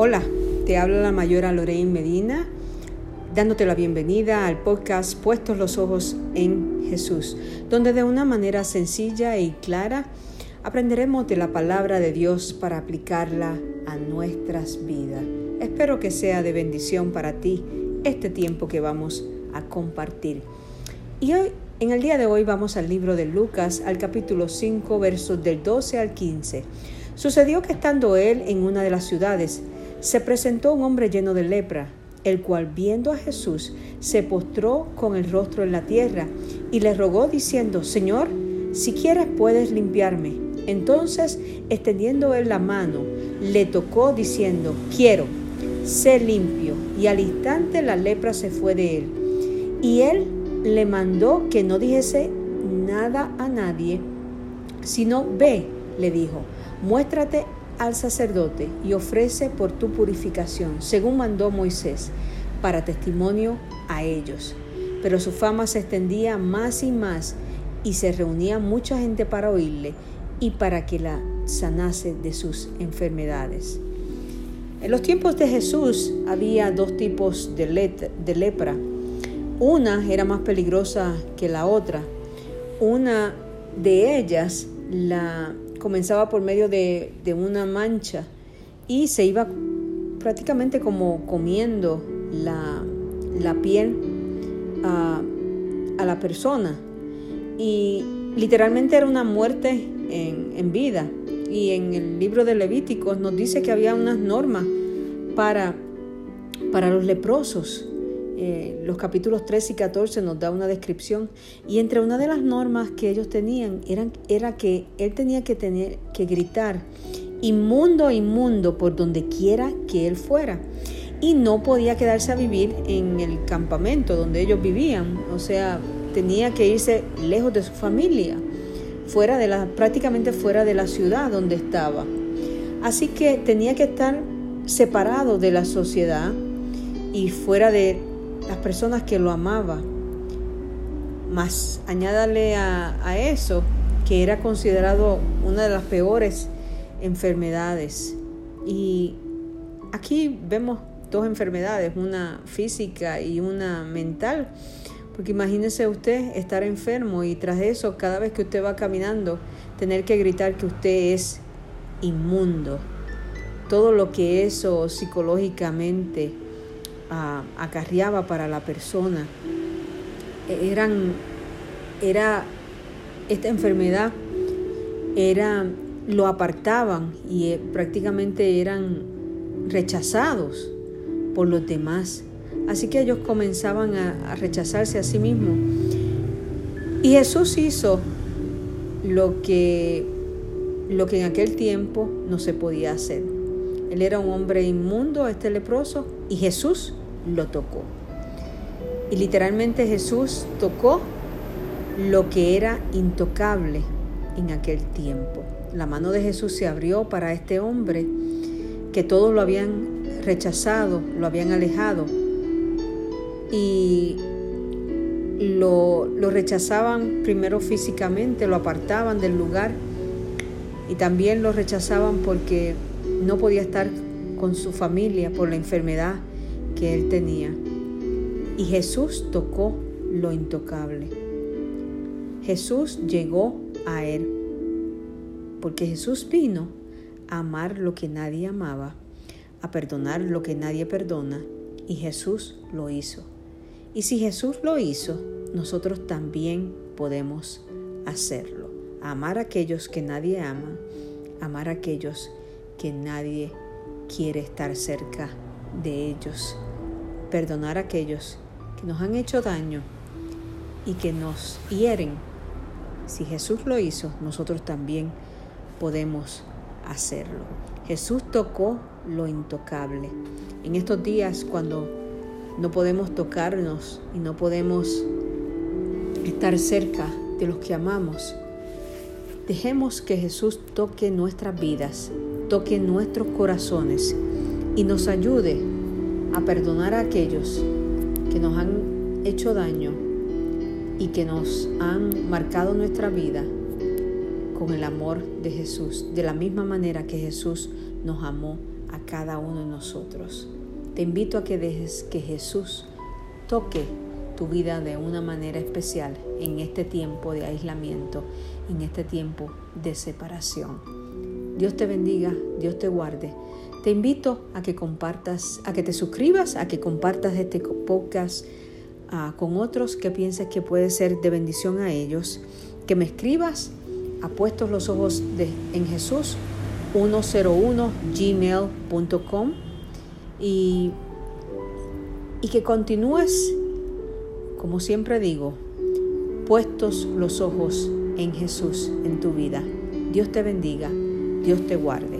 Hola, te habla la mayora Lorraine Medina, dándote la bienvenida al podcast Puestos los Ojos en Jesús, donde de una manera sencilla y clara aprenderemos de la palabra de Dios para aplicarla a nuestras vidas. Espero que sea de bendición para ti este tiempo que vamos a compartir. Y hoy, en el día de hoy vamos al libro de Lucas, al capítulo 5, versos del 12 al 15. Sucedió que estando él en una de las ciudades, se presentó un hombre lleno de lepra, el cual viendo a Jesús se postró con el rostro en la tierra y le rogó diciendo, Señor, si quieres puedes limpiarme. Entonces, extendiendo él la mano, le tocó diciendo, quiero, sé limpio. Y al instante la lepra se fue de él. Y él le mandó que no dijese nada a nadie, sino ve, le dijo, muéstrate al sacerdote y ofrece por tu purificación, según mandó Moisés, para testimonio a ellos. Pero su fama se extendía más y más y se reunía mucha gente para oírle y para que la sanase de sus enfermedades. En los tiempos de Jesús había dos tipos de, de lepra. Una era más peligrosa que la otra. Una de ellas la comenzaba por medio de, una mancha y se iba prácticamente como comiendo la, piel a, la persona. Y literalmente era una muerte en, vida. Y en el libro de Levíticos nos dice que había unas normas para, para los leprosos. Eh, los capítulos 13 y 14 nos da una descripción. Y entre una de las normas que ellos tenían era que él tenía que, tener, que gritar inmundo, inmundo por donde quiera que él fuera. Y no podía quedarse a vivir en el campamento donde ellos vivían, o sea, tenía que irse lejos de su familia, fuera de la, prácticamente fuera de la ciudad donde estaba. Así que tenía que estar separado de la sociedad y fuera de las personas que lo amaban. Más añádale a, eso que era considerado una de las peores enfermedades. Y aquí vemos dos enfermedades, una física y una mental. Porque imagínese usted estar enfermo y tras eso, cada vez que usted va caminando, tener que gritar que usted es inmundo. Todo lo que eso psicológicamente acarreaba para la persona. E, eran, era esta enfermedad era lo apartaban y eh, prácticamente eran rechazados por los demás. Así que ellos comenzaban a, a rechazarse a sí mismos. Y Jesús hizo lo que, lo que en aquel tiempo no se podía hacer. Él era un hombre inmundo, este leproso, y Jesús lo tocó. Y literalmente Jesús tocó lo que era intocable en aquel tiempo. La mano de Jesús se abrió para este hombre que todos lo habían rechazado, lo habían alejado y lo, lo rechazaban primero físicamente, lo apartaban del lugar y también lo rechazaban porque no podía estar con su familia por la enfermedad que él tenía. Y Jesús tocó lo intocable. Jesús llegó a él, porque Jesús vino a amar lo que nadie amaba, a perdonar lo que nadie perdona, y Jesús lo hizo. Y si Jesús lo hizo, nosotros también podemos hacerlo. Amar a aquellos que nadie ama, amar a aquellos que nadie quiere estar cerca de ellos, perdonar a aquellos que nos han hecho daño y que nos hieren. Si Jesús lo hizo, nosotros también podemos hacerlo. Jesús tocó lo intocable. En estos días cuando no podemos tocarnos y no podemos estar cerca de los que amamos, dejemos que Jesús toque nuestras vidas toque nuestros corazones y nos ayude a perdonar a aquellos que nos han hecho daño y que nos han marcado nuestra vida con el amor de Jesús, de la misma manera que Jesús nos amó a cada uno de nosotros. Te invito a que dejes que Jesús toque tu vida de una manera especial en este tiempo de aislamiento, en este tiempo de separación. Dios te bendiga, Dios te guarde. Te invito a que compartas, a que te suscribas, a que compartas este podcast uh, con otros que pienses que puede ser de bendición a ellos, que me escribas a puestos los ojos en Jesús 101 gmail.com y, y que continúes como siempre digo, puestos los ojos en Jesús en tu vida. Dios te bendiga, Dios te guarde.